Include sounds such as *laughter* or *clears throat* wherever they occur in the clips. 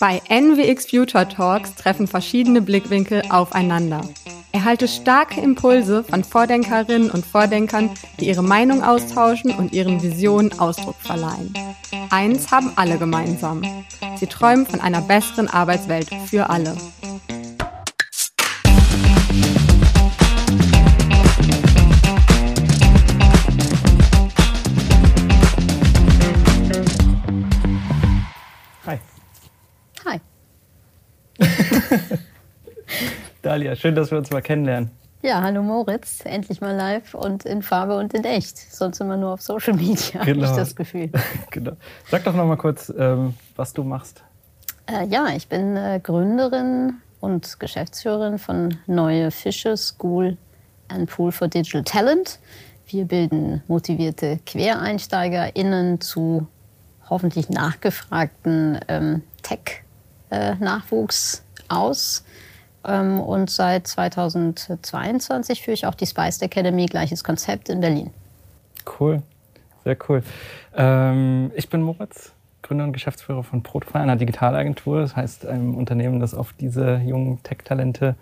Bei NWX Future Talks treffen verschiedene Blickwinkel aufeinander. Erhalte starke Impulse von Vordenkerinnen und Vordenkern, die ihre Meinung austauschen und ihren Visionen Ausdruck verleihen. Eins haben alle gemeinsam. Sie träumen von einer besseren Arbeitswelt für alle. Dalia, schön, dass wir uns mal kennenlernen. Ja, hallo Moritz, endlich mal live und in Farbe und in echt. Sonst immer nur auf Social Media, genau. habe ich das Gefühl. *laughs* genau. Sag doch noch mal kurz, ähm, was du machst. Äh, ja, ich bin äh, Gründerin und Geschäftsführerin von Neue Fische School and Pool for Digital Talent. Wir bilden motivierte QuereinsteigerInnen zu hoffentlich nachgefragten ähm, Tech-Nachwuchs äh, aus und seit 2022 führe ich auch die Spiced Academy, gleiches Konzept in Berlin. Cool, sehr cool. Ähm, ich bin Moritz, Gründer und Geschäftsführer von Protofy, einer Digitalagentur. Das heißt, ein Unternehmen, das auf diese jungen Tech-Talente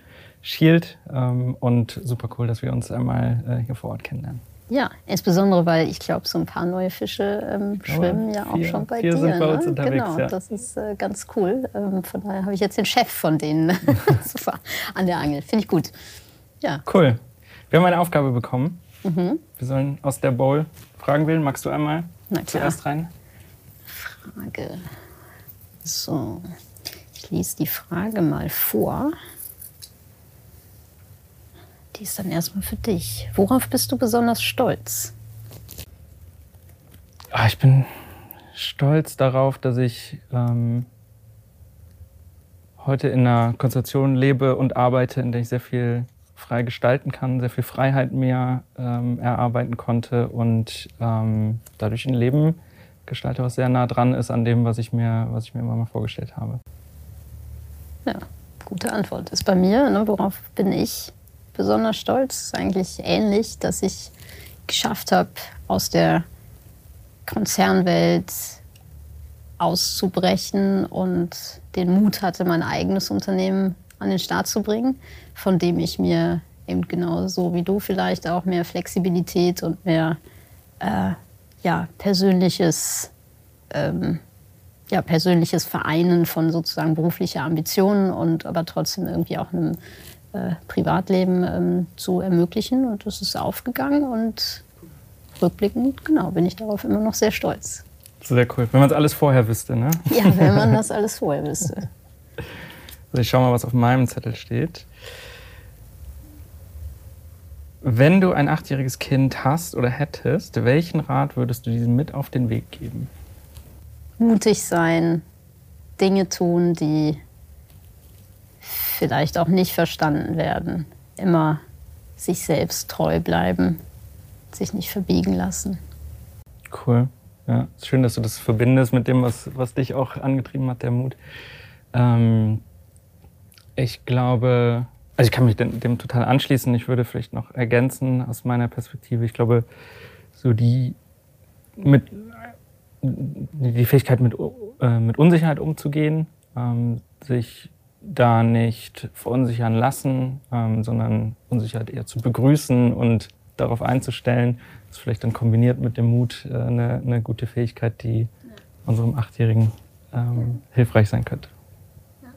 schielt. Ähm, und super cool, dass wir uns einmal äh, hier vor Ort kennenlernen. Ja, insbesondere weil ich glaube, so ein paar neue Fische ähm, schwimmen ja auch vier, schon bei dir. Sind bei uns ne? unterwegs, genau, ja. das ist äh, ganz cool. Ähm, von daher habe ich jetzt den Chef von denen *laughs* Super, an der Angel. Finde ich gut. Ja. Cool. Wir haben eine Aufgabe bekommen. Mhm. Wir sollen aus der Bowl Fragen wählen. Magst du einmal zuerst rein? Frage. So, ich lese die Frage mal vor. Die ist dann erstmal für dich. Worauf bist du besonders stolz? Ah, ich bin stolz darauf, dass ich ähm, heute in einer Konstellation lebe und arbeite, in der ich sehr viel frei gestalten kann, sehr viel Freiheit mir ähm, erarbeiten konnte und ähm, dadurch ein Leben gestalte, was sehr nah dran ist an dem, was ich mir, was ich mir immer mal vorgestellt habe. Ja, gute Antwort. Ist bei mir, ne, worauf bin ich besonders stolz. Eigentlich ähnlich, dass ich geschafft habe, aus der Konzernwelt auszubrechen und den Mut hatte, mein eigenes Unternehmen an den Start zu bringen, von dem ich mir eben genauso wie du vielleicht auch mehr Flexibilität und mehr äh, ja, persönliches, ähm, ja, persönliches Vereinen von sozusagen beruflicher Ambitionen und aber trotzdem irgendwie auch einem äh, Privatleben ähm, zu ermöglichen. Und das ist aufgegangen und rückblickend, genau, bin ich darauf immer noch sehr stolz. Sehr cool. Wenn man es alles vorher wüsste, ne? Ja, wenn man *laughs* das alles vorher wüsste. Also ich schau mal, was auf meinem Zettel steht. Wenn du ein achtjähriges Kind hast oder hättest, welchen Rat würdest du diesem mit auf den Weg geben? Mutig sein, Dinge tun, die vielleicht auch nicht verstanden werden. Immer sich selbst treu bleiben, sich nicht verbiegen lassen. Cool. Ja, schön, dass du das verbindest mit dem, was, was dich auch angetrieben hat, der Mut. Ähm, ich glaube, also ich kann mich dem, dem, total anschließen. Ich würde vielleicht noch ergänzen aus meiner Perspektive. Ich glaube, so die mit die Fähigkeit mit, äh, mit Unsicherheit umzugehen, ähm, sich da nicht verunsichern lassen, ähm, sondern Unsicherheit eher zu begrüßen und darauf einzustellen. Das ist vielleicht dann kombiniert mit dem Mut äh, eine, eine, gute Fähigkeit, die ja. unserem Achtjährigen ähm, ja. hilfreich sein könnte. Ja.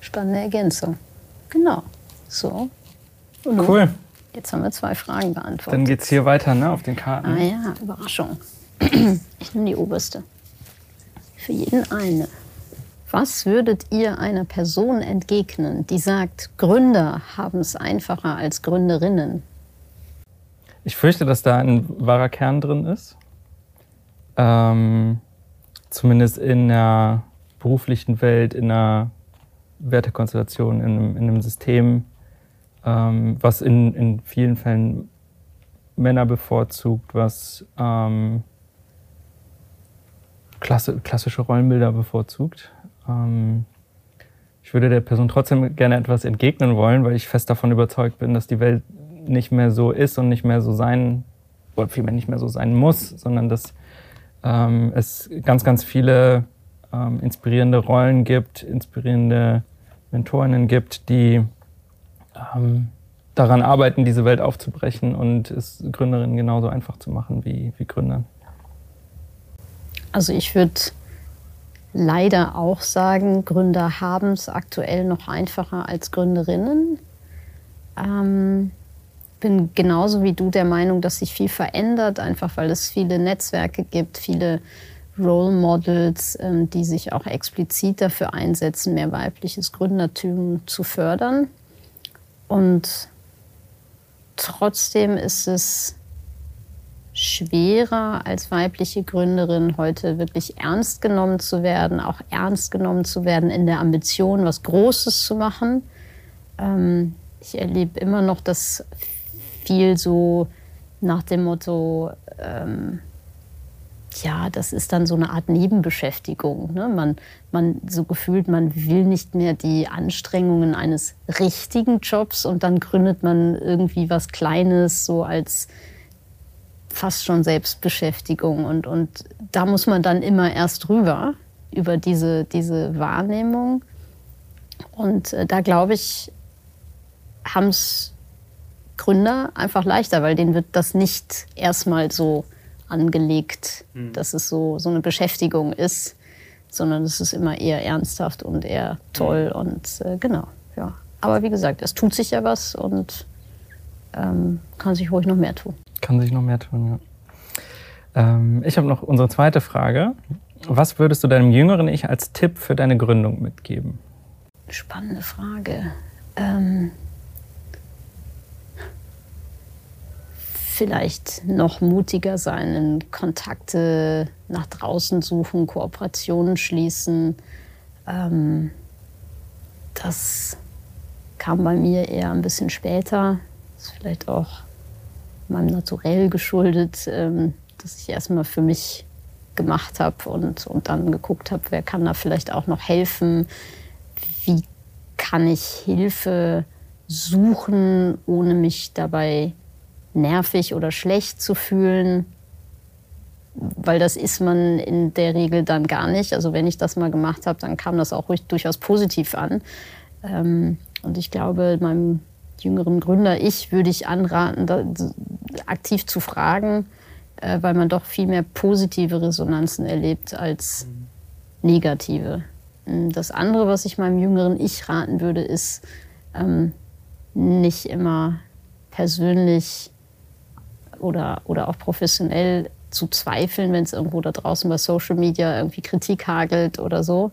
Spannende Ergänzung. Genau. So. Und cool. Jetzt haben wir zwei Fragen beantwortet. Dann geht es hier weiter, ne, auf den Karten. Ah ja, Überraschung. *clears throat* Ich nehme die oberste. Für jeden eine. Was würdet ihr einer Person entgegnen, die sagt, Gründer haben es einfacher als Gründerinnen? Ich fürchte, dass da ein wahrer Kern drin ist. Ähm, zumindest in der beruflichen Welt, in der Wertekonstellation, in einem, in einem System, ähm, was in, in vielen Fällen Männer bevorzugt, was ähm, klassische Rollenbilder bevorzugt. Ähm, ich würde der Person trotzdem gerne etwas entgegnen wollen, weil ich fest davon überzeugt bin, dass die Welt nicht mehr so ist und nicht mehr so sein, oder vielmehr nicht mehr so sein muss, sondern dass ähm, es ganz, ganz viele ähm, inspirierende Rollen gibt, inspirierende Mentorinnen gibt, die ähm, daran arbeiten, diese Welt aufzubrechen und es Gründerinnen genauso einfach zu machen wie, wie Gründern? Also ich würde leider auch sagen, Gründer haben es aktuell noch einfacher als Gründerinnen. Ähm, bin genauso wie du der Meinung, dass sich viel verändert, einfach weil es viele Netzwerke gibt, viele Role Models, ähm, die sich auch explizit dafür einsetzen, mehr weibliches Gründertum zu fördern. Und trotzdem ist es schwerer als weibliche Gründerin heute wirklich ernst genommen zu werden, auch ernst genommen zu werden in der Ambition, was Großes zu machen. Ähm, ich erlebe immer noch, dass viel so nach dem Motto, ähm, ja, das ist dann so eine Art Nebenbeschäftigung. Ne? Man, man so gefühlt, man will nicht mehr die Anstrengungen eines richtigen Jobs und dann gründet man irgendwie was Kleines, so als fast schon Selbstbeschäftigung. Und, und da muss man dann immer erst drüber, über diese, diese Wahrnehmung. Und äh, da glaube ich, haben es Gründer einfach leichter, weil denen wird das nicht erstmal so angelegt, mhm. dass es so, so eine Beschäftigung ist, sondern es ist immer eher ernsthaft und eher toll mhm. und äh, genau, ja. Aber wie gesagt, es tut sich ja was und ähm, kann sich ruhig noch mehr tun. Kann sich noch mehr tun, ja. Ähm, ich habe noch unsere zweite Frage. Was würdest du deinem jüngeren Ich als Tipp für deine Gründung mitgeben? Spannende Frage. Ähm vielleicht noch mutiger sein, Kontakte nach draußen suchen, Kooperationen schließen. Ähm, das kam bei mir eher ein bisschen später. Das ist vielleicht auch meinem Naturell geschuldet, ähm, dass ich erstmal für mich gemacht habe und, und dann geguckt habe, wer kann da vielleicht auch noch helfen. Wie kann ich Hilfe suchen, ohne mich dabei nervig oder schlecht zu fühlen, weil das ist man in der Regel dann gar nicht. Also wenn ich das mal gemacht habe, dann kam das auch durchaus positiv an. Ähm, und ich glaube, meinem jüngeren Gründer ich würde ich anraten, aktiv zu fragen, äh, weil man doch viel mehr positive Resonanzen erlebt als negative. Das andere, was ich meinem jüngeren Ich raten würde, ist ähm, nicht immer persönlich oder, oder auch professionell zu zweifeln, wenn es irgendwo da draußen bei Social Media irgendwie Kritik hagelt oder so.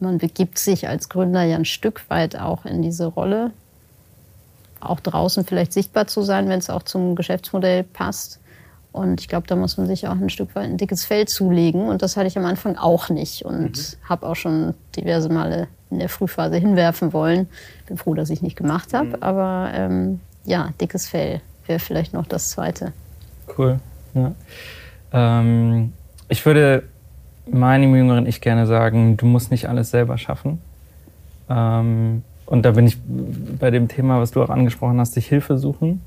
Man begibt sich als Gründer ja ein Stück weit auch in diese Rolle, auch draußen vielleicht sichtbar zu sein, wenn es auch zum Geschäftsmodell passt. Und ich glaube, da muss man sich auch ein Stück weit ein dickes Fell zulegen. Und das hatte ich am Anfang auch nicht. Und mhm. habe auch schon diverse Male in der Frühphase hinwerfen wollen. Bin froh, dass ich nicht gemacht habe. Mhm. Aber ähm, ja, dickes Fell wäre vielleicht noch das Zweite. Cool. Ja. Ähm, ich würde meinem jüngeren Ich gerne sagen, du musst nicht alles selber schaffen. Ähm, und da bin ich bei dem Thema, was du auch angesprochen hast, sich Hilfe suchen.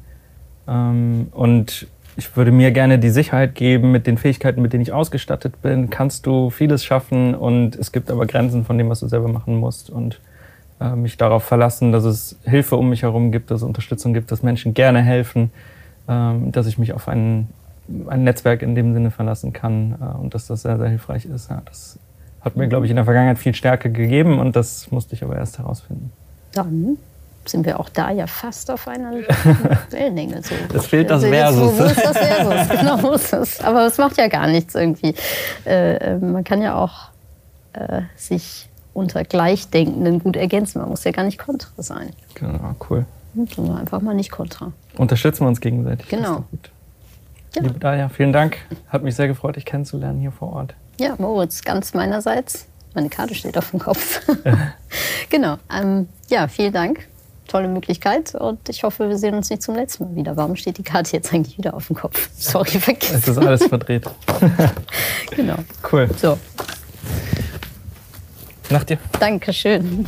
Ähm, und ich würde mir gerne die Sicherheit geben, mit den Fähigkeiten, mit denen ich ausgestattet bin, kannst du vieles schaffen und es gibt aber Grenzen von dem, was du selber machen musst. Und äh, mich darauf verlassen, dass es Hilfe um mich herum gibt, dass es Unterstützung gibt, dass Menschen gerne helfen ähm, dass ich mich auf ein, ein Netzwerk in dem Sinne verlassen kann äh, und dass das sehr, sehr hilfreich ist. Ja, das hat mir, glaube ich, in der Vergangenheit viel Stärke gegeben und das musste ich aber erst herausfinden. Dann sind wir auch da ja fast auf einer *laughs* Wellenlänge. So. Es fehlt das also Versus. Wo, ist das Versus? *laughs* genau, wo ist das? Aber es macht ja gar nichts irgendwie. Äh, äh, man kann ja auch äh, sich unter Gleichdenkenden gut ergänzen. Man muss ja gar nicht kontra sein. Genau, cool. Sondern einfach mal nicht kontra. Unterstützen wir uns gegenseitig. Genau. Ja. Liebe Dalia, vielen Dank. Hat mich sehr gefreut, dich kennenzulernen hier vor Ort. Ja, Moritz, ganz meinerseits. Meine Karte steht auf dem Kopf. *laughs* genau. Ähm, ja, vielen Dank. Tolle Möglichkeit und ich hoffe, wir sehen uns nicht zum letzten Mal wieder. Warum steht die Karte jetzt eigentlich wieder auf dem Kopf? *laughs* Sorry, vergessen. Es ist alles verdreht. *laughs* genau. Cool. So. Nach dir. Dankeschön.